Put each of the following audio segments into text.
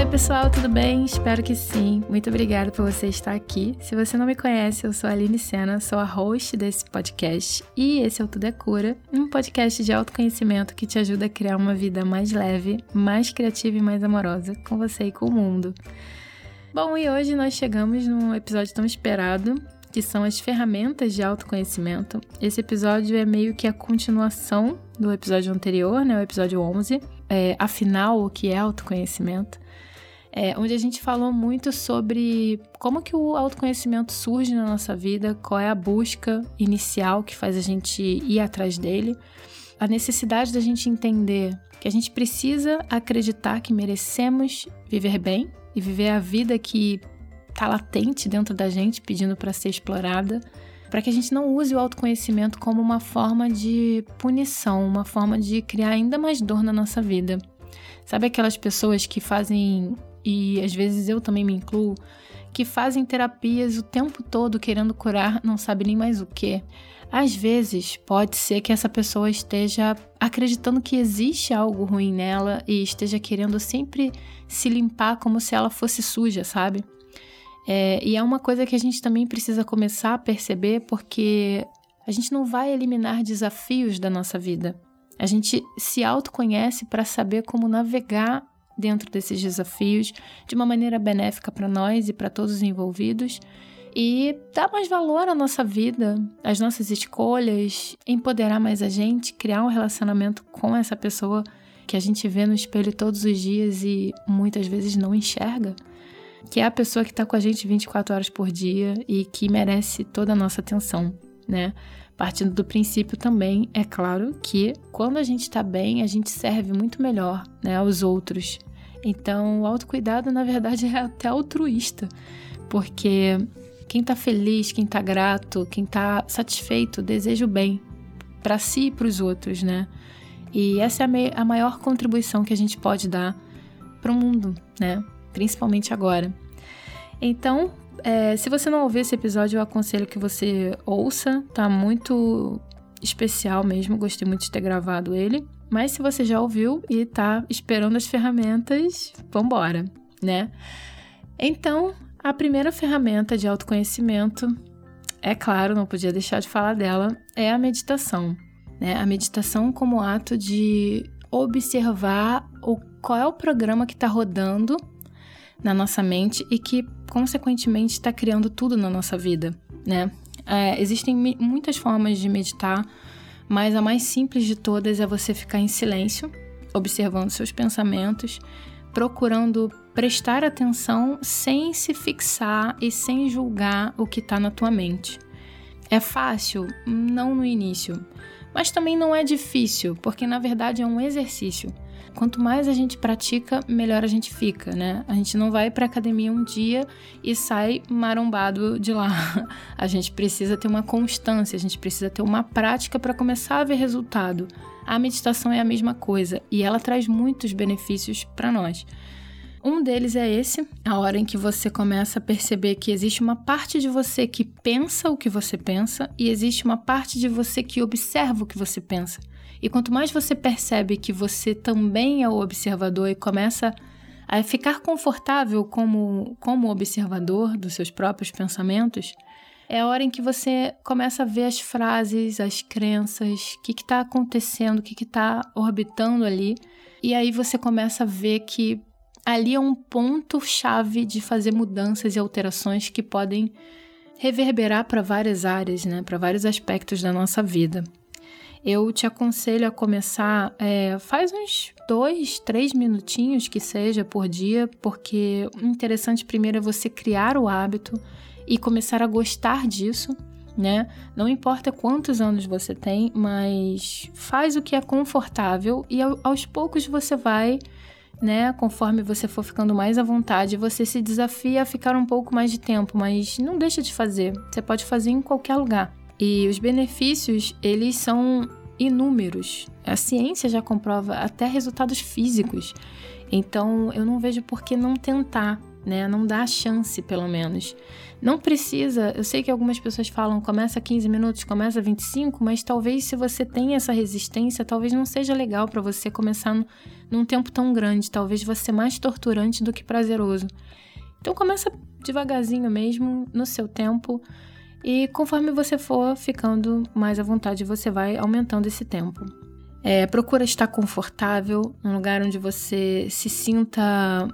Oi, pessoal, tudo bem? Espero que sim. Muito obrigada por você estar aqui. Se você não me conhece, eu sou a Aline Sena, sou a host desse podcast e esse é o Tudo é Cura, um podcast de autoconhecimento que te ajuda a criar uma vida mais leve, mais criativa e mais amorosa com você e com o mundo. Bom, e hoje nós chegamos num episódio tão esperado, que são as ferramentas de autoconhecimento. Esse episódio é meio que a continuação do episódio anterior, né, o episódio 11, é, afinal, o que é autoconhecimento é, onde a gente falou muito sobre como que o autoconhecimento surge na nossa vida, qual é a busca inicial que faz a gente ir atrás dele, a necessidade da gente entender que a gente precisa acreditar que merecemos viver bem e viver a vida que está latente dentro da gente, pedindo para ser explorada, para que a gente não use o autoconhecimento como uma forma de punição, uma forma de criar ainda mais dor na nossa vida. Sabe aquelas pessoas que fazem e às vezes eu também me incluo, que fazem terapias o tempo todo querendo curar, não sabe nem mais o que. Às vezes pode ser que essa pessoa esteja acreditando que existe algo ruim nela e esteja querendo sempre se limpar como se ela fosse suja, sabe? É, e é uma coisa que a gente também precisa começar a perceber porque a gente não vai eliminar desafios da nossa vida. A gente se autoconhece para saber como navegar dentro desses desafios de uma maneira benéfica para nós e para todos os envolvidos e dar mais valor à nossa vida, às nossas escolhas, empoderar mais a gente, criar um relacionamento com essa pessoa que a gente vê no espelho todos os dias e muitas vezes não enxerga, que é a pessoa que está com a gente 24 horas por dia e que merece toda a nossa atenção, né? Partindo do princípio também, é claro, que quando a gente está bem, a gente serve muito melhor né, aos outros então, o autocuidado, na verdade, é até altruísta, porque quem está feliz, quem está grato, quem está satisfeito, deseja o bem para si e para os outros, né? E essa é a, a maior contribuição que a gente pode dar para o mundo, né? Principalmente agora. Então, é, se você não ouviu esse episódio, eu aconselho que você ouça, tá muito especial mesmo, gostei muito de ter gravado ele. Mas se você já ouviu e tá esperando as ferramentas, vambora, né? Então, a primeira ferramenta de autoconhecimento, é claro, não podia deixar de falar dela, é a meditação. Né? A meditação como ato de observar o, qual é o programa que está rodando na nossa mente e que, consequentemente, está criando tudo na nossa vida, né? É, existem muitas formas de meditar mas a mais simples de todas é você ficar em silêncio, observando seus pensamentos, procurando prestar atenção sem se fixar e sem julgar o que está na tua mente. É fácil? Não no início, mas também não é difícil, porque na verdade é um exercício. Quanto mais a gente pratica, melhor a gente fica, né? A gente não vai para academia um dia e sai marombado de lá. A gente precisa ter uma constância, a gente precisa ter uma prática para começar a ver resultado. A meditação é a mesma coisa e ela traz muitos benefícios para nós. Um deles é esse, a hora em que você começa a perceber que existe uma parte de você que pensa o que você pensa e existe uma parte de você que observa o que você pensa. E quanto mais você percebe que você também é o observador e começa a ficar confortável como, como observador dos seus próprios pensamentos, é a hora em que você começa a ver as frases, as crenças, o que está acontecendo, o que está orbitando ali. E aí você começa a ver que ali é um ponto-chave de fazer mudanças e alterações que podem reverberar para várias áreas, né, para vários aspectos da nossa vida eu te aconselho a começar, é, faz uns dois, três minutinhos que seja por dia, porque o interessante primeiro é você criar o hábito e começar a gostar disso, né? Não importa quantos anos você tem, mas faz o que é confortável e aos poucos você vai, né? Conforme você for ficando mais à vontade, você se desafia a ficar um pouco mais de tempo, mas não deixa de fazer. Você pode fazer em qualquer lugar. E os benefícios, eles são inúmeros. A ciência já comprova até resultados físicos. Então, eu não vejo por que não tentar, né? Não dá chance, pelo menos. Não precisa, eu sei que algumas pessoas falam começa 15 minutos, começa 25, mas talvez se você tem essa resistência, talvez não seja legal para você começar num tempo tão grande, talvez você ser mais torturante do que prazeroso. Então começa devagarzinho mesmo, no seu tempo, e conforme você for ficando mais à vontade, você vai aumentando esse tempo. É, procura estar confortável, num lugar onde você se sinta.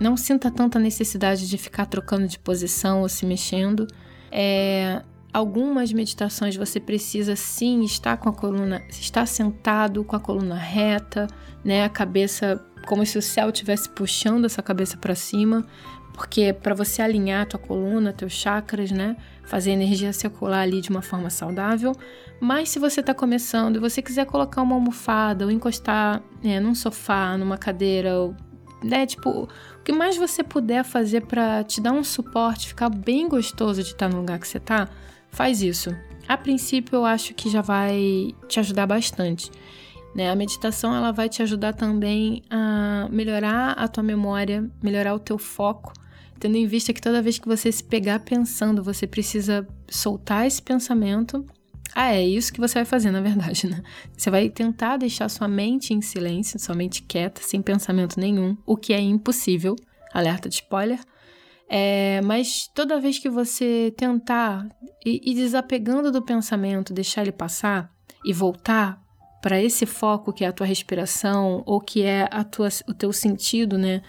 não sinta tanta necessidade de ficar trocando de posição ou se mexendo. É, algumas meditações você precisa sim estar com a coluna, estar sentado com a coluna reta, né, a cabeça como se o céu estivesse puxando essa cabeça para cima, porque para você alinhar a tua coluna, teus chakras, né, fazer a energia circular ali de uma forma saudável. Mas se você está começando e você quiser colocar uma almofada ou encostar né, num sofá, numa cadeira, ou, né, tipo, o que mais você puder fazer para te dar um suporte, ficar bem gostoso de estar no lugar que você está, faz isso. A princípio, eu acho que já vai te ajudar bastante. Né? A meditação ela vai te ajudar também a melhorar a tua memória, melhorar o teu foco tendo em vista que toda vez que você se pegar pensando, você precisa soltar esse pensamento. Ah, é isso que você vai fazer, na verdade, né? Você vai tentar deixar sua mente em silêncio, sua mente quieta, sem pensamento nenhum, o que é impossível. Alerta de spoiler. É, mas toda vez que você tentar ir desapegando do pensamento, deixar ele passar e voltar para esse foco que é a tua respiração ou que é a tua, o teu sentido, né?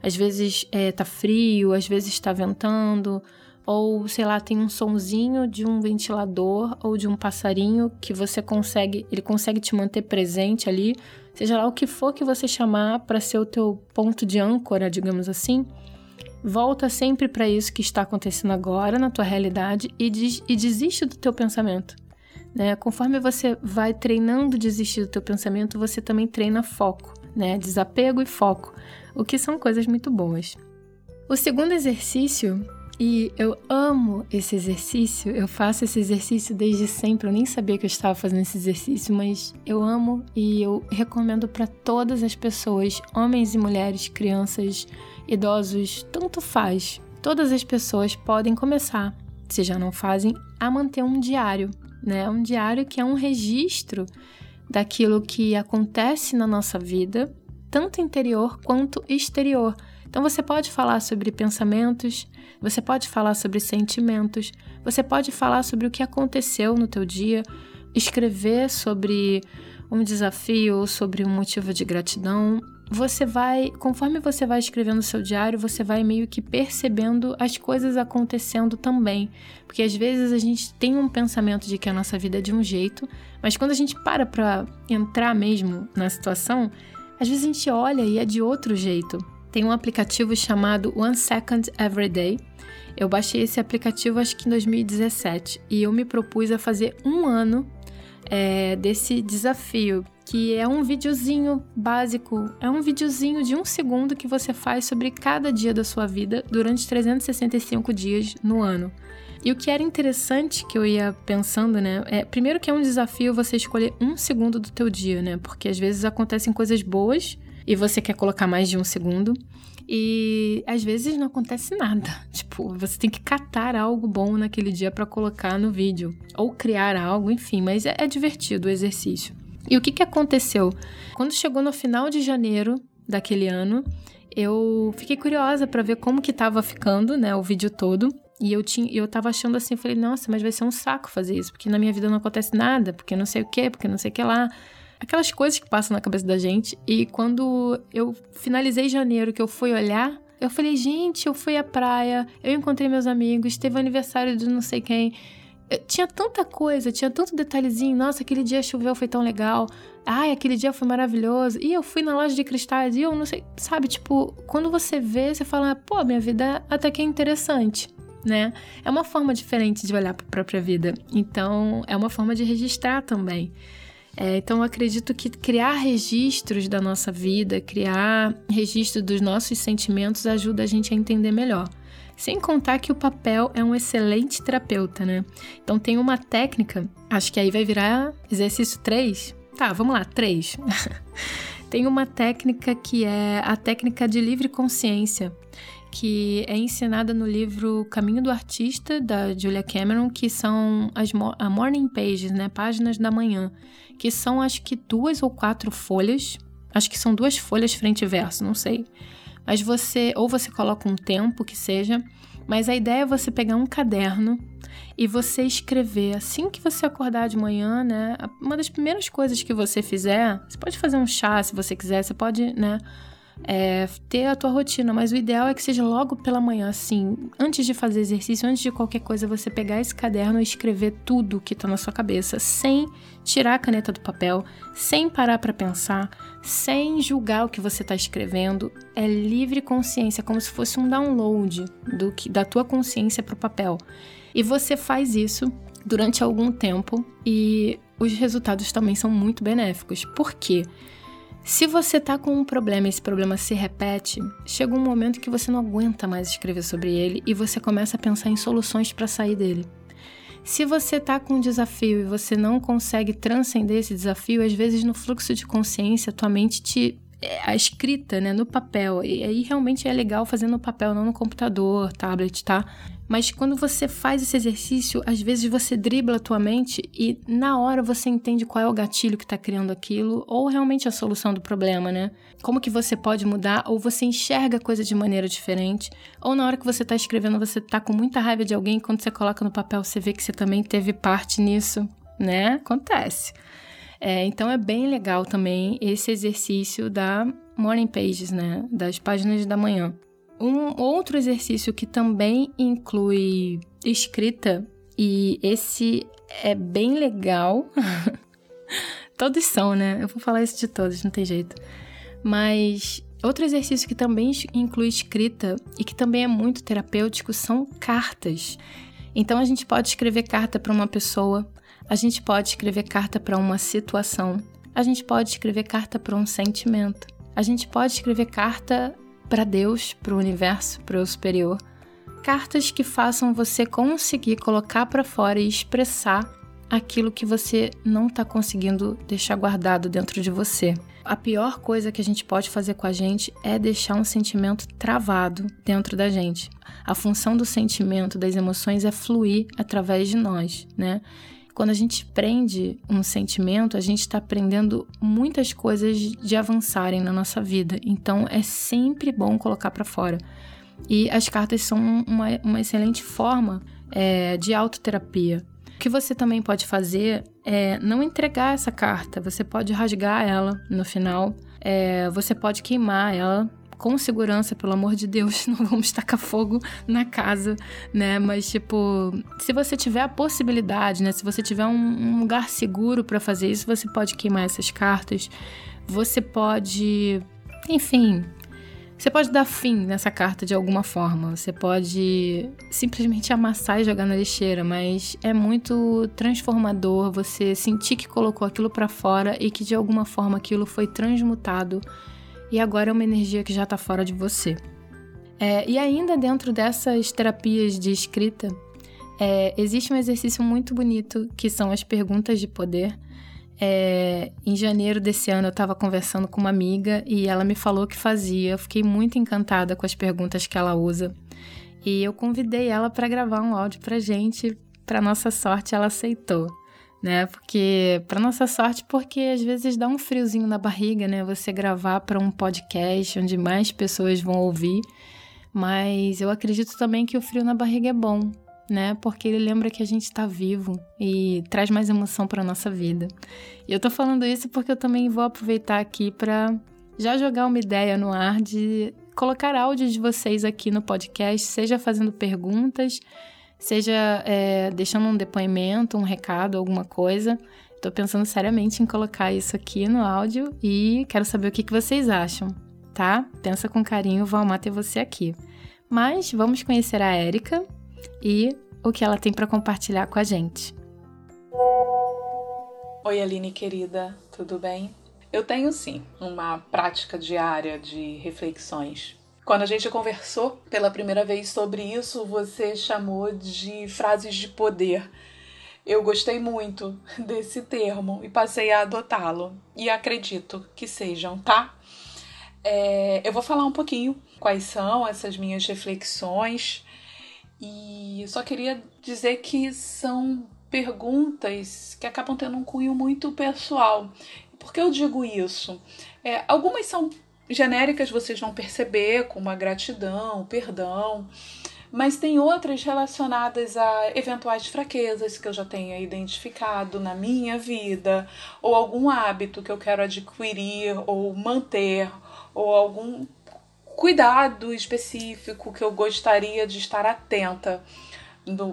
Às vezes é, tá frio, às vezes está ventando, ou sei lá, tem um sonzinho de um ventilador ou de um passarinho que você consegue, ele consegue te manter presente ali, seja lá o que for que você chamar para ser o teu ponto de âncora, digamos assim. Volta sempre para isso que está acontecendo agora na tua realidade e, des e desiste do teu pensamento. Né? Conforme você vai treinando desistir do teu pensamento, você também treina foco, né? Desapego e foco, o que são coisas muito boas. O segundo exercício, e eu amo esse exercício, eu faço esse exercício desde sempre, eu nem sabia que eu estava fazendo esse exercício, mas eu amo e eu recomendo para todas as pessoas, homens e mulheres, crianças, idosos, tanto faz. Todas as pessoas podem começar, se já não fazem, a manter um diário né? Um diário que é um registro daquilo que acontece na nossa vida, tanto interior quanto exterior. Então você pode falar sobre pensamentos, você pode falar sobre sentimentos, você pode falar sobre o que aconteceu no teu dia, escrever sobre um desafio, sobre um motivo de gratidão, você vai, conforme você vai escrevendo o seu diário, você vai meio que percebendo as coisas acontecendo também. Porque às vezes a gente tem um pensamento de que a nossa vida é de um jeito, mas quando a gente para pra entrar mesmo na situação, às vezes a gente olha e é de outro jeito. Tem um aplicativo chamado One Second Every Day. Eu baixei esse aplicativo acho que em 2017 e eu me propus a fazer um ano é, desse desafio que é um videozinho básico, é um videozinho de um segundo que você faz sobre cada dia da sua vida durante 365 dias no ano. E o que era interessante que eu ia pensando, né? É, primeiro que é um desafio você escolher um segundo do teu dia, né? Porque às vezes acontecem coisas boas e você quer colocar mais de um segundo. E às vezes não acontece nada. Tipo, você tem que catar algo bom naquele dia para colocar no vídeo. Ou criar algo, enfim, mas é, é divertido o exercício. E o que, que aconteceu? Quando chegou no final de janeiro daquele ano, eu fiquei curiosa para ver como que tava ficando, né, o vídeo todo. E eu tinha, eu tava achando assim, falei, nossa, mas vai ser um saco fazer isso, porque na minha vida não acontece nada, porque não sei o que, porque não sei o que lá. Aquelas coisas que passam na cabeça da gente. E quando eu finalizei janeiro, que eu fui olhar, eu falei, gente, eu fui à praia, eu encontrei meus amigos, teve o aniversário de não sei quem tinha tanta coisa, tinha tanto detalhezinho. Nossa, aquele dia choveu, foi tão legal. Ai, aquele dia foi maravilhoso. E eu fui na loja de cristais e eu não sei, sabe? Tipo, quando você vê, você fala, pô, minha vida até que é interessante, né? É uma forma diferente de olhar para a própria vida. Então, é uma forma de registrar também. É, então, acredito que criar registros da nossa vida, criar registro dos nossos sentimentos ajuda a gente a entender melhor. Sem contar que o papel é um excelente terapeuta, né? Então tem uma técnica, acho que aí vai virar exercício 3. Tá, vamos lá, 3. tem uma técnica que é a técnica de livre consciência, que é ensinada no livro Caminho do Artista, da Julia Cameron, que são as a morning pages, né? Páginas da manhã, que são acho que duas ou quatro folhas. Acho que são duas folhas frente e verso, não sei. Mas você, ou você coloca um tempo que seja, mas a ideia é você pegar um caderno e você escrever assim que você acordar de manhã, né? Uma das primeiras coisas que você fizer, você pode fazer um chá se você quiser, você pode, né? É, ter a tua rotina, mas o ideal é que seja logo pela manhã, assim, antes de fazer exercício, antes de qualquer coisa, você pegar esse caderno e escrever tudo que tá na sua cabeça, sem tirar a caneta do papel, sem parar para pensar, sem julgar o que você está escrevendo. É livre consciência, como se fosse um download do que, da tua consciência para o papel. E você faz isso durante algum tempo e os resultados também são muito benéficos. Por quê? Se você tá com um problema e esse problema se repete, chega um momento que você não aguenta mais escrever sobre ele e você começa a pensar em soluções para sair dele. Se você está com um desafio e você não consegue transcender esse desafio, às vezes no fluxo de consciência, tua mente te é, a escrita, né, no papel. E aí realmente é legal fazer no papel, não no computador, tablet, tá? Mas quando você faz esse exercício, às vezes você dribla a tua mente e na hora você entende qual é o gatilho que está criando aquilo ou realmente a solução do problema, né? Como que você pode mudar ou você enxerga a coisa de maneira diferente ou na hora que você está escrevendo você está com muita raiva de alguém quando você coloca no papel você vê que você também teve parte nisso, né? Acontece. É, então é bem legal também esse exercício da morning pages, né? Das páginas da manhã. Um outro exercício que também inclui escrita, e esse é bem legal. todos são, né? Eu vou falar isso de todos, não tem jeito. Mas outro exercício que também inclui escrita e que também é muito terapêutico são cartas. Então a gente pode escrever carta para uma pessoa, a gente pode escrever carta para uma situação, a gente pode escrever carta para um sentimento, a gente pode escrever carta para Deus, para o universo, para o superior. Cartas que façam você conseguir colocar para fora e expressar aquilo que você não está conseguindo deixar guardado dentro de você. A pior coisa que a gente pode fazer com a gente é deixar um sentimento travado dentro da gente. A função do sentimento, das emoções é fluir através de nós, né? Quando a gente prende um sentimento, a gente está aprendendo muitas coisas de avançarem na nossa vida. Então é sempre bom colocar para fora. E as cartas são uma, uma excelente forma é, de autoterapia. O que você também pode fazer é não entregar essa carta. Você pode rasgar ela no final. É, você pode queimar ela com segurança, pelo amor de Deus, não vamos tacar fogo na casa, né? Mas, tipo, se você tiver a possibilidade, né? Se você tiver um, um lugar seguro para fazer isso, você pode queimar essas cartas. Você pode. Enfim. Você pode dar fim nessa carta de alguma forma. Você pode simplesmente amassar e jogar na lixeira, mas é muito transformador você sentir que colocou aquilo para fora e que de alguma forma aquilo foi transmutado e agora é uma energia que já está fora de você. É, e ainda dentro dessas terapias de escrita, é, existe um exercício muito bonito que são as perguntas de poder. É, em janeiro desse ano eu estava conversando com uma amiga e ela me falou que fazia. Eu fiquei muito encantada com as perguntas que ela usa. E eu convidei ela para gravar um áudio para gente. Para nossa sorte, ela aceitou né? Porque, para nossa sorte, porque às vezes dá um friozinho na barriga, né? Você gravar para um podcast onde mais pessoas vão ouvir. Mas eu acredito também que o frio na barriga é bom, né? Porque ele lembra que a gente está vivo e traz mais emoção para nossa vida. E eu tô falando isso porque eu também vou aproveitar aqui para já jogar uma ideia no ar de colocar áudio de vocês aqui no podcast, seja fazendo perguntas, seja é, deixando um depoimento, um recado, alguma coisa. Estou pensando seriamente em colocar isso aqui no áudio e quero saber o que, que vocês acham, tá? Pensa com carinho, vou amar ter você aqui. Mas vamos conhecer a Érica e o que ela tem para compartilhar com a gente. Oi, Aline querida, tudo bem? Eu tenho sim uma prática diária de reflexões quando a gente conversou pela primeira vez sobre isso, você chamou de frases de poder. Eu gostei muito desse termo e passei a adotá-lo. E acredito que sejam, tá? É, eu vou falar um pouquinho quais são essas minhas reflexões e só queria dizer que são perguntas que acabam tendo um cunho muito pessoal. Por que eu digo isso? É, algumas são genéricas, vocês vão perceber, como a gratidão, perdão, mas tem outras relacionadas a eventuais fraquezas que eu já tenha identificado na minha vida, ou algum hábito que eu quero adquirir ou manter, ou algum cuidado específico que eu gostaria de estar atenta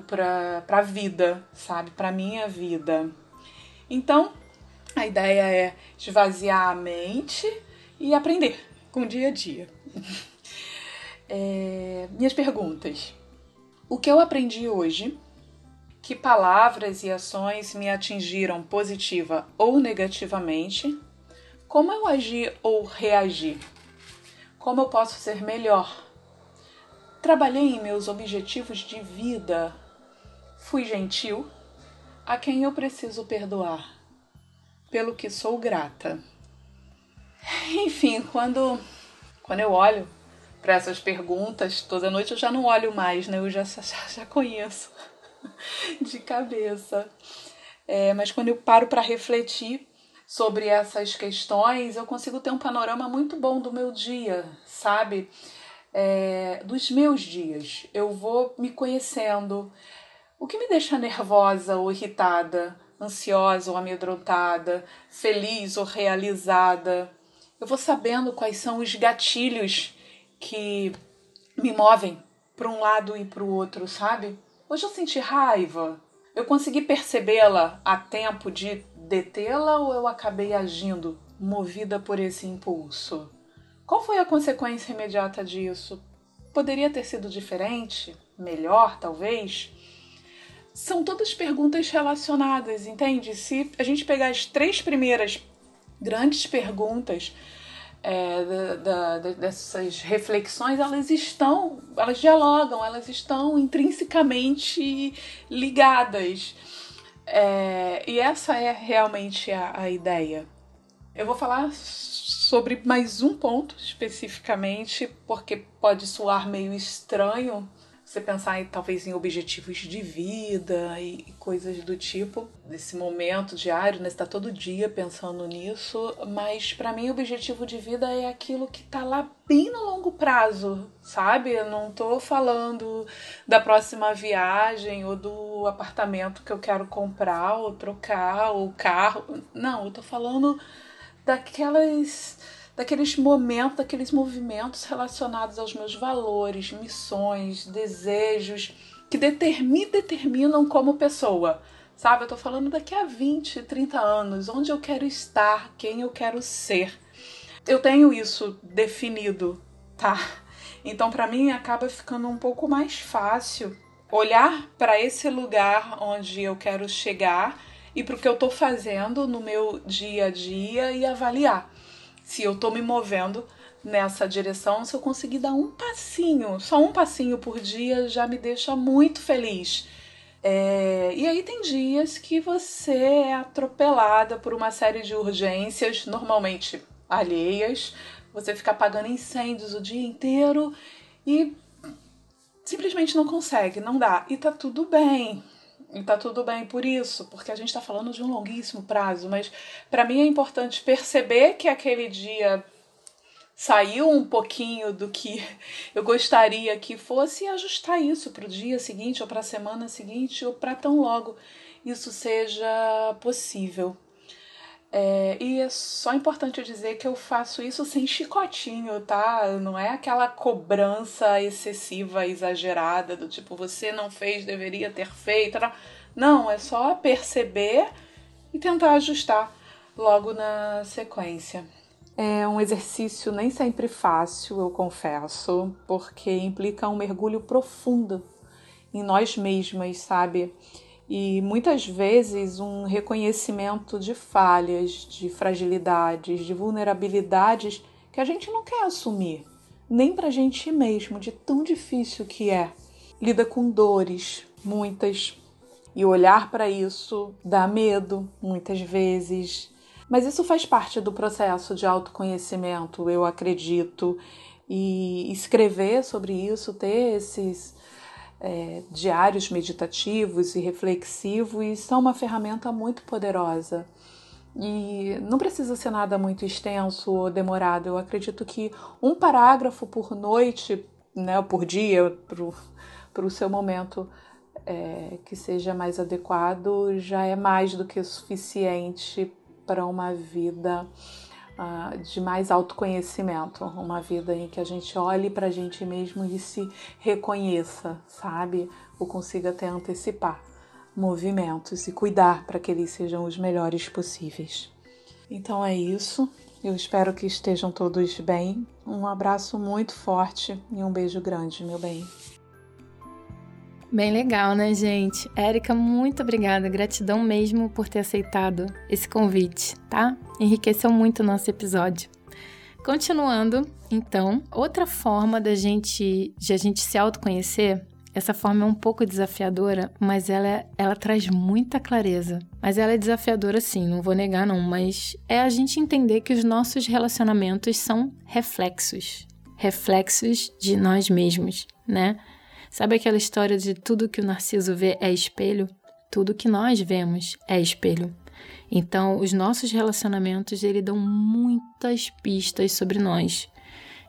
para a vida, sabe? Para minha vida. Então, a ideia é esvaziar a mente e aprender com o dia a dia. É, minhas perguntas. O que eu aprendi hoje? Que palavras e ações me atingiram positiva ou negativamente? Como eu agi ou reagi? Como eu posso ser melhor? Trabalhei em meus objetivos de vida? Fui gentil? A quem eu preciso perdoar? Pelo que sou grata. Enfim, quando, quando eu olho para essas perguntas, toda noite eu já não olho mais, né? Eu já, já, já conheço de cabeça. É, mas quando eu paro para refletir sobre essas questões, eu consigo ter um panorama muito bom do meu dia, sabe? É, dos meus dias. Eu vou me conhecendo. O que me deixa nervosa ou irritada, ansiosa ou amedrontada, feliz ou realizada? Eu vou sabendo quais são os gatilhos que me movem para um lado e para o outro, sabe? Hoje eu senti raiva. Eu consegui percebê-la a tempo de detê-la ou eu acabei agindo movida por esse impulso? Qual foi a consequência imediata disso? Poderia ter sido diferente? Melhor, talvez? São todas perguntas relacionadas, entende? Se a gente pegar as três primeiras grandes perguntas é, da, da, dessas reflexões, elas estão, elas dialogam, elas estão intrinsecamente ligadas. É, e essa é realmente a, a ideia. Eu vou falar sobre mais um ponto especificamente, porque pode soar meio estranho você pensar talvez em objetivos de vida e coisas do tipo, nesse momento diário, né? Você tá todo dia pensando nisso, mas para mim o objetivo de vida é aquilo que tá lá bem no longo prazo, sabe? Eu não tô falando da próxima viagem ou do apartamento que eu quero comprar ou trocar ou carro. Não, eu tô falando daquelas daqueles momentos, daqueles movimentos relacionados aos meus valores, missões, desejos, que determin, determinam como pessoa. Sabe, eu tô falando daqui a 20, 30 anos, onde eu quero estar, quem eu quero ser. Eu tenho isso definido, tá? Então, para mim, acaba ficando um pouco mais fácil olhar para esse lugar onde eu quero chegar e para o que eu tô fazendo no meu dia a dia e avaliar se eu tô me movendo nessa direção, se eu conseguir dar um passinho, só um passinho por dia já me deixa muito feliz. É, e aí tem dias que você é atropelada por uma série de urgências, normalmente alheias, você fica apagando incêndios o dia inteiro e simplesmente não consegue, não dá. E tá tudo bem. E tá tudo bem por isso, porque a gente está falando de um longuíssimo prazo, mas para mim é importante perceber que aquele dia saiu um pouquinho do que eu gostaria que fosse e ajustar isso para o dia seguinte ou para a semana seguinte ou para tão logo isso seja possível. É, e é só importante dizer que eu faço isso sem chicotinho, tá? Não é aquela cobrança excessiva, exagerada, do tipo, você não fez, deveria ter feito. Não, é só perceber e tentar ajustar logo na sequência. É um exercício nem sempre fácil, eu confesso, porque implica um mergulho profundo em nós mesmas, sabe? E muitas vezes um reconhecimento de falhas, de fragilidades, de vulnerabilidades que a gente não quer assumir, nem para a gente mesmo, de tão difícil que é. Lida com dores, muitas, e olhar para isso dá medo, muitas vezes. Mas isso faz parte do processo de autoconhecimento, eu acredito. E escrever sobre isso, ter esses é, diários meditativos e reflexivos, são uma ferramenta muito poderosa. E não precisa ser nada muito extenso ou demorado. Eu acredito que um parágrafo por noite, né, por dia, para o seu momento é, que seja mais adequado, já é mais do que suficiente para uma vida uh, de mais autoconhecimento, uma vida em que a gente olhe para a gente mesmo e se reconheça, sabe? Ou consiga até antecipar movimentos e cuidar para que eles sejam os melhores possíveis. Então é isso. Eu espero que estejam todos bem. Um abraço muito forte e um beijo grande, meu bem. Bem legal, né, gente? Érica, muito obrigada. Gratidão mesmo por ter aceitado esse convite, tá? Enriqueceu muito o nosso episódio. Continuando, então, outra forma da gente, de a gente se autoconhecer, essa forma é um pouco desafiadora, mas ela, ela traz muita clareza. Mas ela é desafiadora sim, não vou negar não, mas é a gente entender que os nossos relacionamentos são reflexos. Reflexos de nós mesmos, né? Sabe aquela história de tudo que o narciso vê é espelho? Tudo que nós vemos é espelho. Então, os nossos relacionamentos, ele dão muitas pistas sobre nós.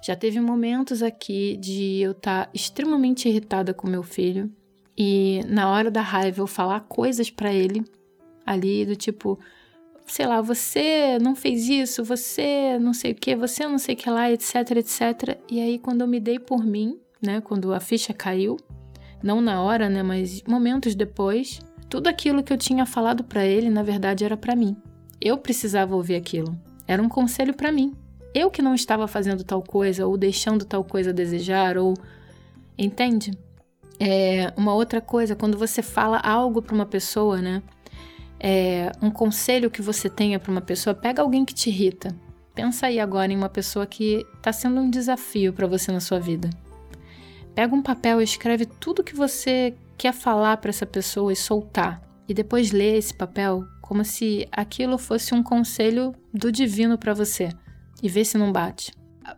Já teve momentos aqui de eu estar tá extremamente irritada com meu filho e na hora da raiva eu falar coisas para ele ali do tipo, sei lá, você não fez isso, você não sei o que, você não sei o que lá, etc, etc. E aí quando eu me dei por mim, né, quando a ficha caiu, não na hora, né, mas momentos depois, tudo aquilo que eu tinha falado para ele, na verdade, era para mim. Eu precisava ouvir aquilo. Era um conselho para mim. Eu que não estava fazendo tal coisa ou deixando tal coisa a desejar ou entende? É uma outra coisa quando você fala algo para uma pessoa, né? É, um conselho que você tenha para uma pessoa, pega alguém que te irrita. Pensa aí agora em uma pessoa que está sendo um desafio para você na sua vida. Pega um papel e escreve tudo que você quer falar para essa pessoa e soltar. E depois lê esse papel como se aquilo fosse um conselho do divino para você. E vê se não bate.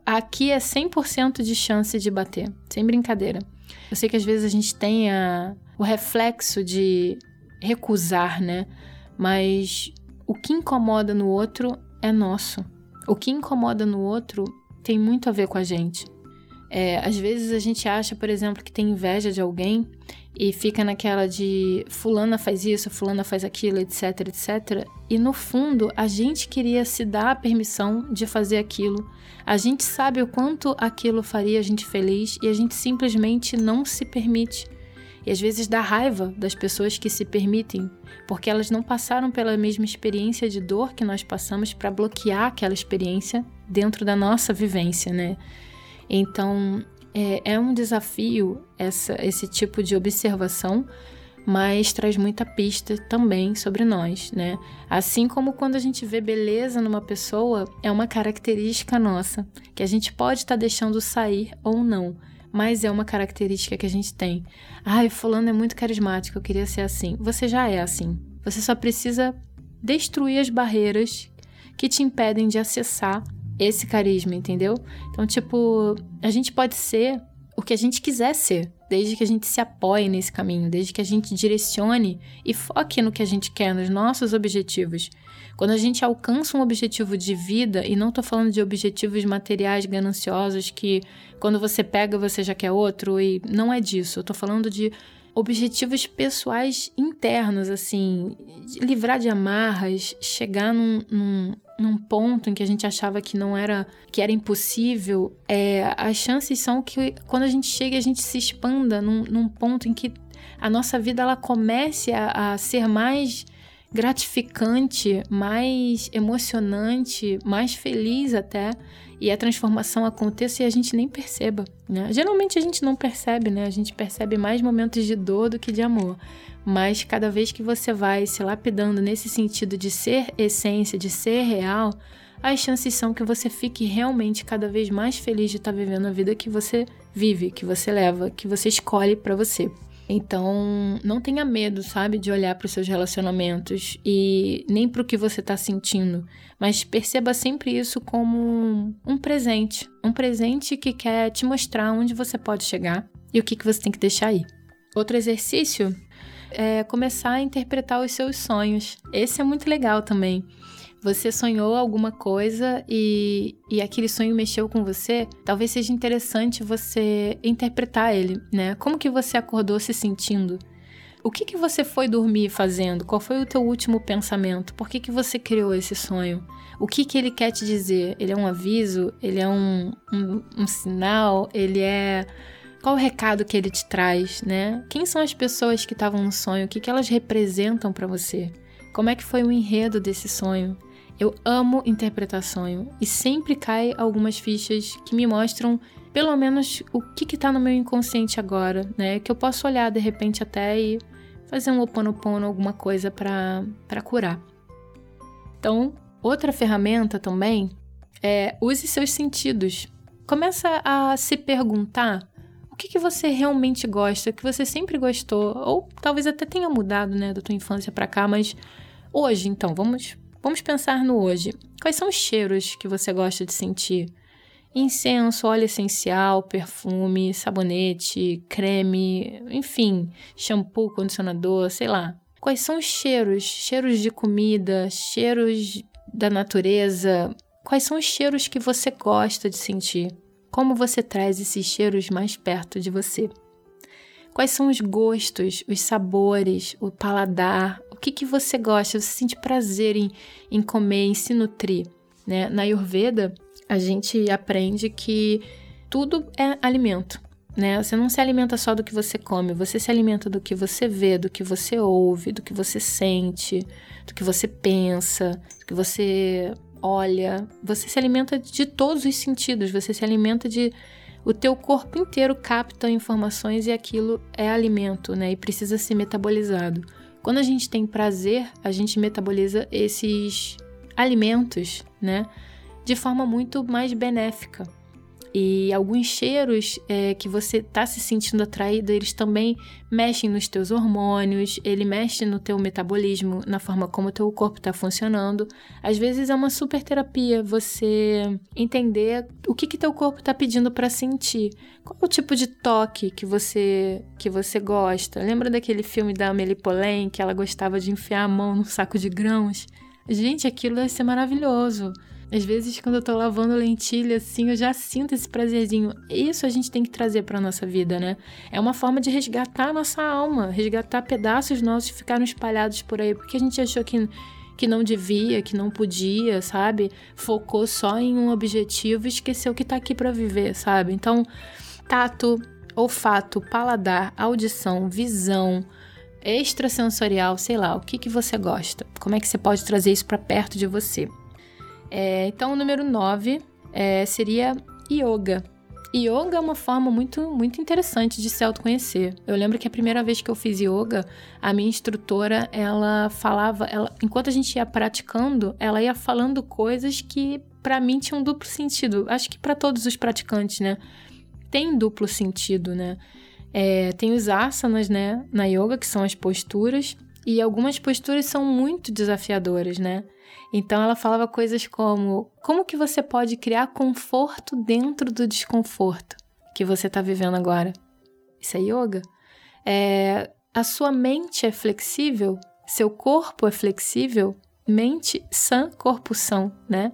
Aqui é 100% de chance de bater, sem brincadeira. Eu sei que às vezes a gente tem a, o reflexo de recusar, né? Mas o que incomoda no outro é nosso. O que incomoda no outro tem muito a ver com a gente. É, às vezes a gente acha, por exemplo, que tem inveja de alguém e fica naquela de fulana faz isso, fulana faz aquilo, etc, etc. E no fundo, a gente queria se dar a permissão de fazer aquilo. A gente sabe o quanto aquilo faria a gente feliz e a gente simplesmente não se permite. E às vezes dá raiva das pessoas que se permitem, porque elas não passaram pela mesma experiência de dor que nós passamos para bloquear aquela experiência dentro da nossa vivência, né? Então, é, é um desafio essa, esse tipo de observação, mas traz muita pista também sobre nós, né? Assim como quando a gente vê beleza numa pessoa, é uma característica nossa, que a gente pode estar tá deixando sair ou não, mas é uma característica que a gente tem. Ai, fulano é muito carismático, eu queria ser assim. Você já é assim. Você só precisa destruir as barreiras que te impedem de acessar esse carisma, entendeu? Então, tipo, a gente pode ser o que a gente quiser ser, desde que a gente se apoie nesse caminho, desde que a gente direcione e foque no que a gente quer, nos nossos objetivos. Quando a gente alcança um objetivo de vida, e não tô falando de objetivos materiais gananciosos que quando você pega você já quer outro, e não é disso. Eu tô falando de objetivos pessoais internos, assim, livrar de amarras, chegar num, num, num, ponto em que a gente achava que não era, que era impossível, é, as chances são que quando a gente chega, a gente se expanda num, num ponto em que a nossa vida ela comece a, a ser mais gratificante, mais emocionante, mais feliz até, e a transformação aconteça e a gente nem perceba, né? Geralmente a gente não percebe, né? A gente percebe mais momentos de dor do que de amor. Mas cada vez que você vai se lapidando nesse sentido de ser essência, de ser real, as chances são que você fique realmente cada vez mais feliz de estar vivendo a vida que você vive, que você leva, que você escolhe para você. Então, não tenha medo, sabe, de olhar para os seus relacionamentos e nem para o que você está sentindo, mas perceba sempre isso como um presente, um presente que quer te mostrar onde você pode chegar e o que, que você tem que deixar aí. Outro exercício é começar a interpretar os seus sonhos. Esse é muito legal também. Você sonhou alguma coisa e, e aquele sonho mexeu com você, talvez seja interessante você interpretar ele, né? Como que você acordou se sentindo? O que, que você foi dormir fazendo? Qual foi o teu último pensamento? Por que, que você criou esse sonho? O que, que ele quer te dizer? Ele é um aviso? Ele é um, um, um sinal? Ele é qual o recado que ele te traz, né? Quem são as pessoas que estavam no sonho? O que, que elas representam para você? Como é que foi o enredo desse sonho? Eu amo interpretar sonho e sempre cai algumas fichas que me mostram pelo menos o que está no meu inconsciente agora, né? Que eu posso olhar de repente até e fazer um oponopono, alguma coisa para curar. Então, outra ferramenta também é use seus sentidos. Começa a se perguntar o que, que você realmente gosta, que você sempre gostou, ou talvez até tenha mudado, né, da tua infância para cá, mas hoje, então, vamos Vamos pensar no hoje. Quais são os cheiros que você gosta de sentir? Incenso, óleo essencial, perfume, sabonete, creme, enfim, shampoo, condicionador, sei lá. Quais são os cheiros? Cheiros de comida, cheiros da natureza. Quais são os cheiros que você gosta de sentir? Como você traz esses cheiros mais perto de você? Quais são os gostos, os sabores, o paladar? Que, que você gosta? Você sente prazer em, em comer, em se nutrir? Né? Na Ayurveda, a gente aprende que tudo é alimento. Né? Você não se alimenta só do que você come, você se alimenta do que você vê, do que você ouve, do que você sente, do que você pensa, do que você olha. Você se alimenta de todos os sentidos, você se alimenta de o teu corpo inteiro capta informações e aquilo é alimento, né? E precisa ser metabolizado. Quando a gente tem prazer, a gente metaboliza esses alimentos, né? De forma muito mais benéfica. E alguns cheiros é, que você está se sentindo atraído, eles também mexem nos teus hormônios, ele mexe no teu metabolismo, na forma como o teu corpo está funcionando. Às vezes é uma super terapia você entender o que que teu corpo está pedindo para sentir. Qual o tipo de toque que você que você gosta? Lembra daquele filme da Amélie Poulain que ela gostava de enfiar a mão num saco de grãos? Gente, aquilo deve ser maravilhoso. Às vezes, quando eu tô lavando lentilha, assim, eu já sinto esse prazerzinho. Isso a gente tem que trazer pra nossa vida, né? É uma forma de resgatar a nossa alma, resgatar pedaços nossos que ficaram espalhados por aí, porque a gente achou que, que não devia, que não podia, sabe? Focou só em um objetivo e esqueceu que tá aqui para viver, sabe? Então, tato, olfato, paladar, audição, visão, extrasensorial, sei lá, o que, que você gosta? Como é que você pode trazer isso para perto de você? É, então, o número 9 é, seria yoga. Yoga é uma forma muito, muito interessante de se autoconhecer. Eu lembro que a primeira vez que eu fiz yoga, a minha instrutora, ela falava, ela, enquanto a gente ia praticando, ela ia falando coisas que para mim tinham um duplo sentido. Acho que para todos os praticantes, né? Tem duplo sentido, né? É, tem os asanas, né, na yoga, que são as posturas, e algumas posturas são muito desafiadoras, né? Então ela falava coisas como: como que você pode criar conforto dentro do desconforto que você está vivendo agora? Isso é yoga. É, a sua mente é flexível, seu corpo é flexível, mente sã, corpo são, né?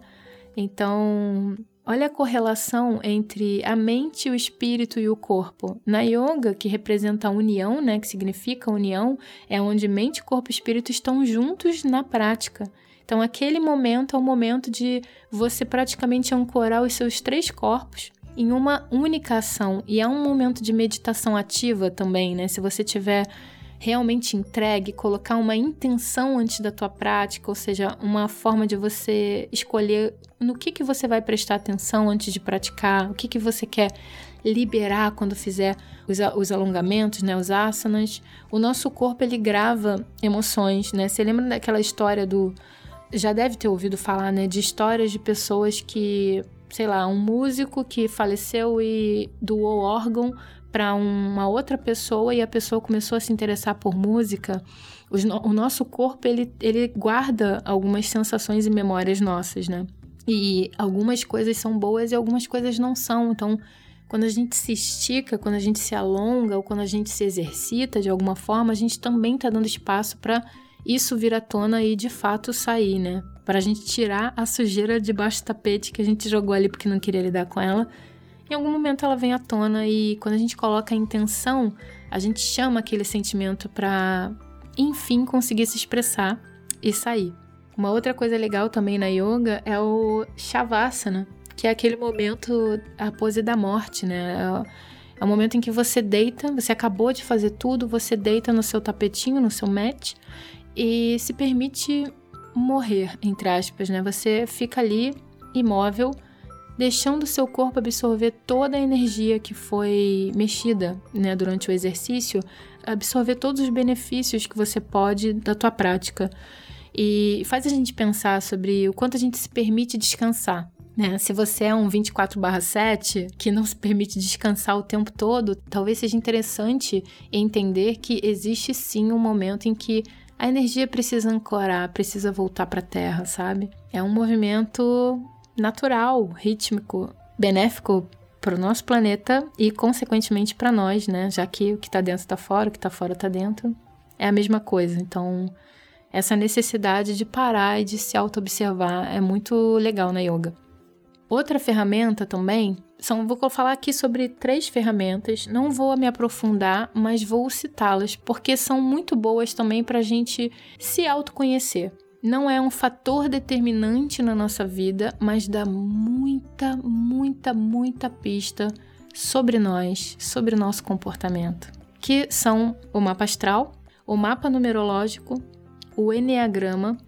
Então, olha a correlação entre a mente, o espírito e o corpo. Na yoga, que representa a união, né, que significa união, é onde mente, corpo e espírito estão juntos na prática. Então, aquele momento é o momento de você praticamente ancorar os seus três corpos em uma única ação. E é um momento de meditação ativa também, né? Se você tiver realmente entregue, colocar uma intenção antes da tua prática, ou seja, uma forma de você escolher no que, que você vai prestar atenção antes de praticar, o que, que você quer liberar quando fizer os, os alongamentos, né, os asanas. O nosso corpo ele grava emoções, né? Você lembra daquela história do já deve ter ouvido falar, né, de histórias de pessoas que sei lá, um músico que faleceu e doou órgão para uma outra pessoa e a pessoa começou a se interessar por música, o nosso corpo ele, ele guarda algumas sensações e memórias nossas, né? E algumas coisas são boas e algumas coisas não são. Então, quando a gente se estica, quando a gente se alonga ou quando a gente se exercita de alguma forma, a gente também está dando espaço para isso vir à tona e de fato sair, né? Para a gente tirar a sujeira debaixo do tapete que a gente jogou ali porque não queria lidar com ela. Em algum momento ela vem à tona e quando a gente coloca a intenção, a gente chama aquele sentimento para, enfim, conseguir se expressar e sair. Uma outra coisa legal também na yoga é o shavasana, que é aquele momento, a pose da morte, né? É o momento em que você deita, você acabou de fazer tudo, você deita no seu tapetinho, no seu mat e se permite morrer, entre aspas, né? Você fica ali imóvel, deixando seu corpo absorver toda a energia que foi mexida, né, durante o exercício, absorver todos os benefícios que você pode da tua prática. E faz a gente pensar sobre o quanto a gente se permite descansar. Né? Se você é um 24/7 que não se permite descansar o tempo todo, talvez seja interessante entender que existe sim um momento em que a energia precisa ancorar, precisa voltar para a Terra, sabe? É um movimento natural, rítmico, benéfico para o nosso planeta e, consequentemente, para nós, né? Já que o que está dentro está fora, o que está fora está dentro. É a mesma coisa. Então, essa necessidade de parar e de se auto-observar é muito legal na yoga. Outra ferramenta também são, vou falar aqui sobre três ferramentas. Não vou me aprofundar, mas vou citá-las porque são muito boas também para a gente se autoconhecer. Não é um fator determinante na nossa vida, mas dá muita, muita, muita pista sobre nós, sobre o nosso comportamento, que são o mapa astral, o mapa numerológico, o enneagrama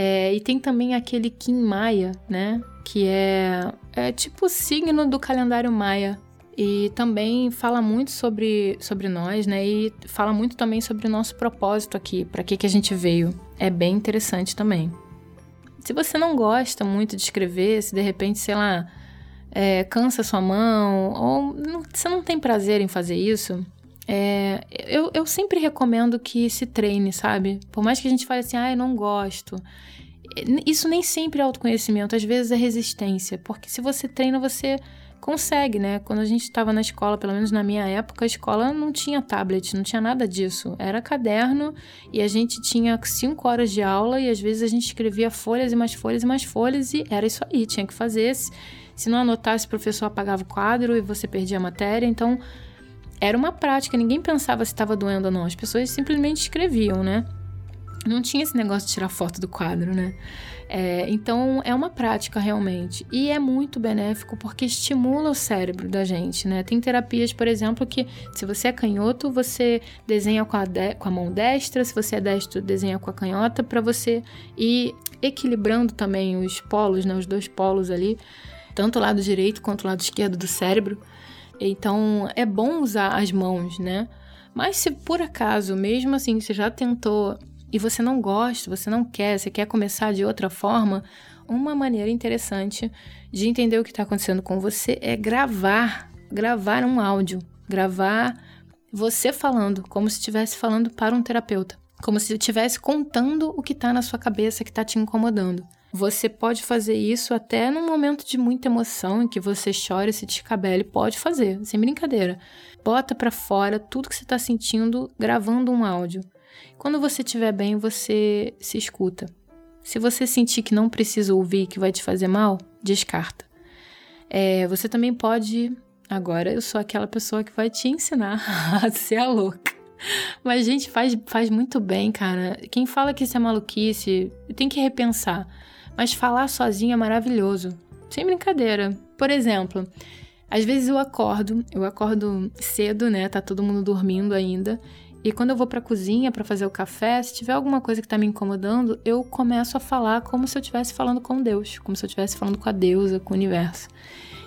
é, e tem também aquele Kim Maia, né? Que é, é tipo o signo do calendário Maia. E também fala muito sobre, sobre nós, né? E fala muito também sobre o nosso propósito aqui, para que, que a gente veio. É bem interessante também. Se você não gosta muito de escrever, se de repente, sei lá, é, cansa sua mão, ou não, você não tem prazer em fazer isso, é, eu, eu sempre recomendo que se treine, sabe? Por mais que a gente fale assim, ah, eu não gosto. Isso nem sempre é autoconhecimento, às vezes é resistência. Porque se você treina, você consegue, né? Quando a gente estava na escola, pelo menos na minha época, a escola não tinha tablet, não tinha nada disso. Era caderno e a gente tinha cinco horas de aula e às vezes a gente escrevia folhas e mais folhas e mais folhas e era isso aí, tinha que fazer. Se não anotasse, o professor apagava o quadro e você perdia a matéria. Então, era uma prática, ninguém pensava se estava doendo ou não, as pessoas simplesmente escreviam, né? Não tinha esse negócio de tirar foto do quadro, né? É, então é uma prática realmente. E é muito benéfico porque estimula o cérebro da gente, né? Tem terapias, por exemplo, que se você é canhoto, você desenha com a, de, com a mão destra, se você é destro, desenha com a canhota, para você ir equilibrando também os polos, né? Os dois polos ali, tanto o lado direito quanto o lado esquerdo do cérebro então é bom usar as mãos, né? Mas se por acaso, mesmo assim, você já tentou e você não gosta, você não quer, você quer começar de outra forma, uma maneira interessante de entender o que está acontecendo com você é gravar, gravar um áudio, gravar você falando, como se estivesse falando para um terapeuta, como se estivesse contando o que está na sua cabeça que está te incomodando. Você pode fazer isso até num momento de muita emoção, em que você chora e se descabele, pode fazer, sem brincadeira. Bota para fora tudo que você está sentindo gravando um áudio. Quando você estiver bem, você se escuta. Se você sentir que não precisa ouvir, que vai te fazer mal, descarta. É, você também pode. Agora eu sou aquela pessoa que vai te ensinar a ser a louca. Mas, gente, faz, faz muito bem, cara. Quem fala que isso é maluquice, tem que repensar. Mas falar sozinho é maravilhoso. Sem brincadeira. Por exemplo, às vezes eu acordo, eu acordo cedo, né? Tá todo mundo dormindo ainda. E quando eu vou pra cozinha para fazer o café, se tiver alguma coisa que tá me incomodando, eu começo a falar como se eu estivesse falando com Deus, como se eu estivesse falando com a deusa, com o universo.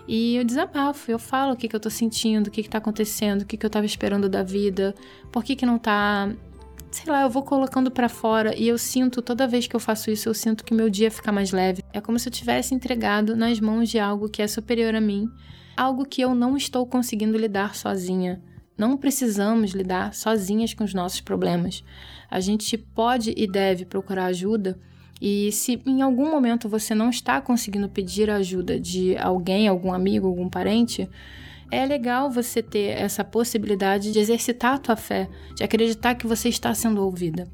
E eu desabafo, eu falo o que, que eu tô sentindo, o que, que tá acontecendo, o que, que eu tava esperando da vida, por que, que não tá sei lá, eu vou colocando para fora e eu sinto, toda vez que eu faço isso, eu sinto que meu dia fica mais leve. É como se eu tivesse entregado nas mãos de algo que é superior a mim, algo que eu não estou conseguindo lidar sozinha. Não precisamos lidar sozinhas com os nossos problemas. A gente pode e deve procurar ajuda. E se em algum momento você não está conseguindo pedir ajuda de alguém, algum amigo, algum parente, é legal você ter essa possibilidade de exercitar a tua fé, de acreditar que você está sendo ouvida.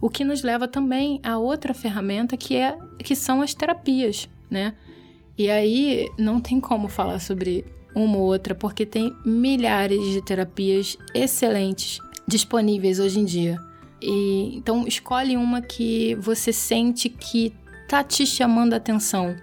O que nos leva também a outra ferramenta que é que são as terapias, né? E aí não tem como falar sobre uma ou outra porque tem milhares de terapias excelentes disponíveis hoje em dia. E então escolhe uma que você sente que tá te chamando a atenção.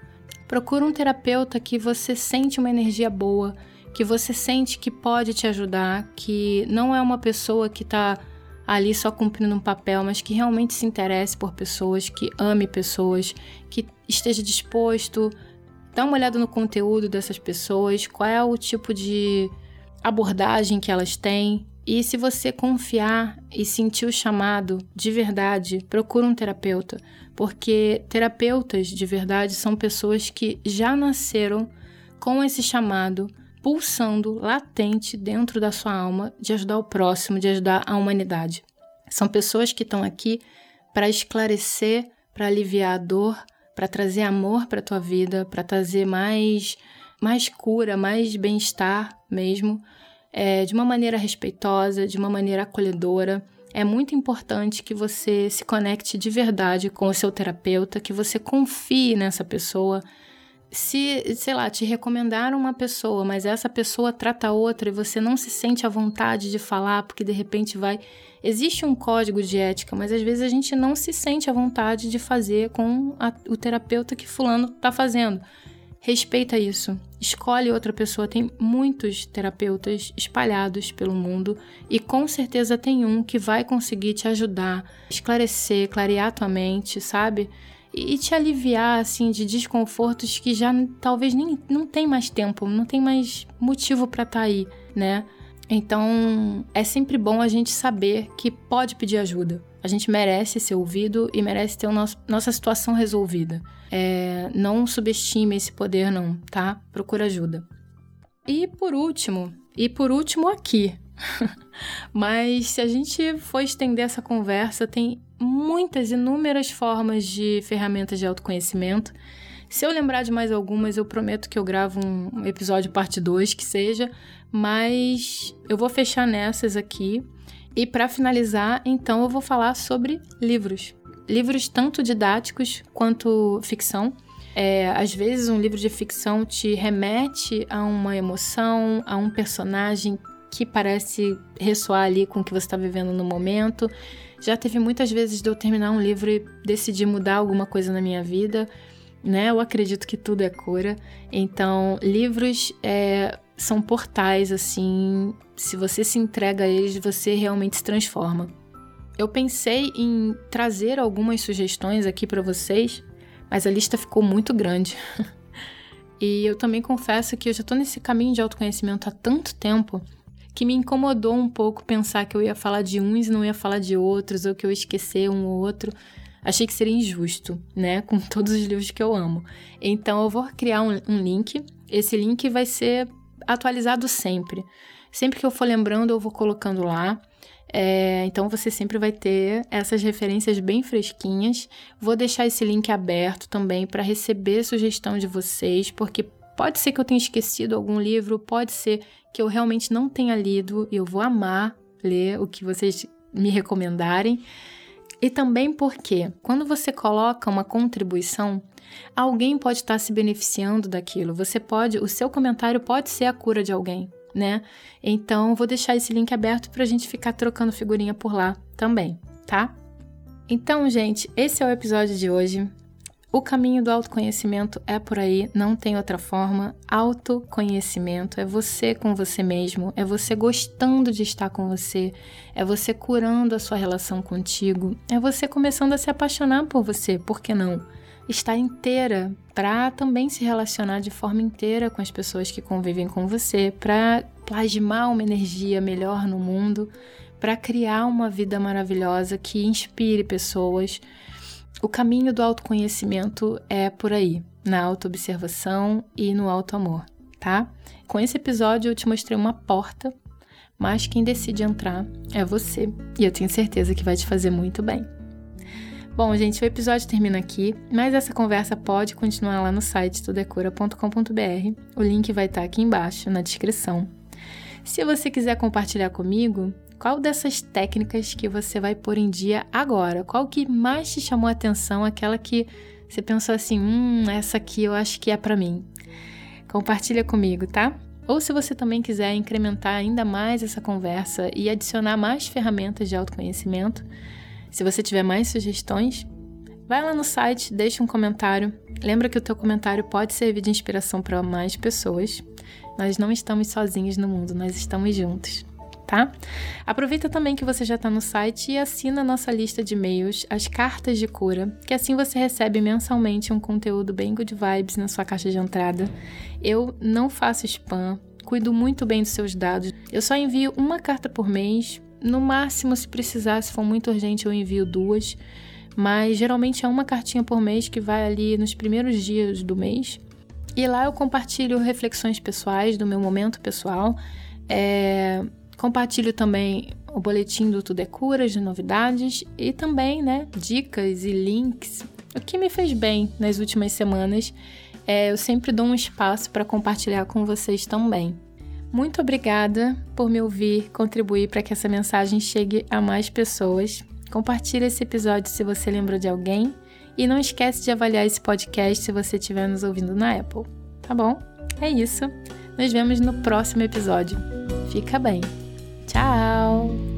Procura um terapeuta que você sente uma energia boa, que você sente que pode te ajudar, que não é uma pessoa que está ali só cumprindo um papel, mas que realmente se interesse por pessoas, que ame pessoas, que esteja disposto. Dá uma olhada no conteúdo dessas pessoas, qual é o tipo de abordagem que elas têm. E se você confiar e sentir o chamado de verdade, procura um terapeuta, porque terapeutas de verdade são pessoas que já nasceram com esse chamado pulsando latente dentro da sua alma de ajudar o próximo, de ajudar a humanidade. São pessoas que estão aqui para esclarecer, para aliviar a dor, para trazer amor para a tua vida, para trazer mais mais cura, mais bem-estar mesmo, é, de uma maneira respeitosa, de uma maneira acolhedora. É muito importante que você se conecte de verdade com o seu terapeuta, que você confie nessa pessoa, se, sei lá, te recomendaram uma pessoa, mas essa pessoa trata outra e você não se sente à vontade de falar porque de repente vai. Existe um código de ética, mas às vezes a gente não se sente à vontade de fazer com a, o terapeuta que Fulano está fazendo. Respeita isso. Escolhe outra pessoa. Tem muitos terapeutas espalhados pelo mundo e com certeza tem um que vai conseguir te ajudar, esclarecer, clarear tua mente, sabe? E te aliviar assim de desconfortos que já talvez nem não tem mais tempo, não tem mais motivo para estar tá aí, né? Então, é sempre bom a gente saber que pode pedir ajuda. A gente merece ser ouvido e merece ter nosso, nossa situação resolvida. É, não subestime esse poder, não, tá? Procura ajuda. E por último, e por último aqui, mas se a gente for estender essa conversa, tem muitas, inúmeras formas de ferramentas de autoconhecimento. Se eu lembrar de mais algumas, eu prometo que eu gravo um episódio parte 2 que seja, mas eu vou fechar nessas aqui. E para finalizar, então eu vou falar sobre livros. Livros tanto didáticos quanto ficção. É, às vezes um livro de ficção te remete a uma emoção, a um personagem que parece ressoar ali com o que você está vivendo no momento. Já teve muitas vezes de eu terminar um livro e decidir mudar alguma coisa na minha vida, né? Eu acredito que tudo é cura. Então, livros é, são portais, assim. Se você se entrega a eles, você realmente se transforma. Eu pensei em trazer algumas sugestões aqui para vocês, mas a lista ficou muito grande. e eu também confesso que eu já estou nesse caminho de autoconhecimento há tanto tempo que me incomodou um pouco pensar que eu ia falar de uns e não ia falar de outros, ou que eu ia esquecer um ou outro. Achei que seria injusto, né? Com todos os livros que eu amo. Então eu vou criar um, um link. Esse link vai ser atualizado sempre. Sempre que eu for lembrando, eu vou colocando lá. É, então você sempre vai ter essas referências bem fresquinhas. Vou deixar esse link aberto também para receber sugestão de vocês, porque Pode ser que eu tenha esquecido algum livro, pode ser que eu realmente não tenha lido e eu vou amar ler o que vocês me recomendarem. E também porque, quando você coloca uma contribuição, alguém pode estar se beneficiando daquilo. Você pode, o seu comentário pode ser a cura de alguém, né? Então, vou deixar esse link aberto para a gente ficar trocando figurinha por lá também, tá? Então, gente, esse é o episódio de hoje. O caminho do autoconhecimento é por aí, não tem outra forma. Autoconhecimento é você com você mesmo, é você gostando de estar com você, é você curando a sua relação contigo, é você começando a se apaixonar por você, por que não? estar inteira, para também se relacionar de forma inteira com as pessoas que convivem com você, para plasmar uma energia melhor no mundo, para criar uma vida maravilhosa que inspire pessoas. O caminho do autoconhecimento é por aí, na autoobservação e no autoamor, tá? Com esse episódio eu te mostrei uma porta, mas quem decide entrar é você, e eu tenho certeza que vai te fazer muito bem. Bom, gente, o episódio termina aqui, mas essa conversa pode continuar lá no site tudecura.com.br. O link vai estar aqui embaixo na descrição. Se você quiser compartilhar comigo, qual dessas técnicas que você vai pôr em dia agora? Qual que mais te chamou a atenção? Aquela que você pensou assim, hum, essa aqui eu acho que é para mim. Compartilha comigo, tá? Ou se você também quiser incrementar ainda mais essa conversa e adicionar mais ferramentas de autoconhecimento, se você tiver mais sugestões, vai lá no site, deixa um comentário. Lembra que o teu comentário pode servir de inspiração para mais pessoas. Nós não estamos sozinhos no mundo, nós estamos juntos, tá? Aproveita também que você já está no site e assina a nossa lista de e-mails, as cartas de cura, que assim você recebe mensalmente um conteúdo bem good vibes na sua caixa de entrada. Eu não faço spam, cuido muito bem dos seus dados. Eu só envio uma carta por mês no máximo, se precisar, se for muito urgente, eu envio duas. Mas geralmente é uma cartinha por mês que vai ali nos primeiros dias do mês. E lá eu compartilho reflexões pessoais do meu momento pessoal. É, compartilho também o boletim do Tudo é Curas de novidades e também, né, dicas e links. O que me fez bem nas últimas semanas, é, eu sempre dou um espaço para compartilhar com vocês também. Muito obrigada por me ouvir, contribuir para que essa mensagem chegue a mais pessoas. Compartilhe esse episódio se você lembrou de alguém e não esquece de avaliar esse podcast se você estiver nos ouvindo na Apple. Tá bom? É isso. Nos vemos no próximo episódio. Fica bem. Ciao!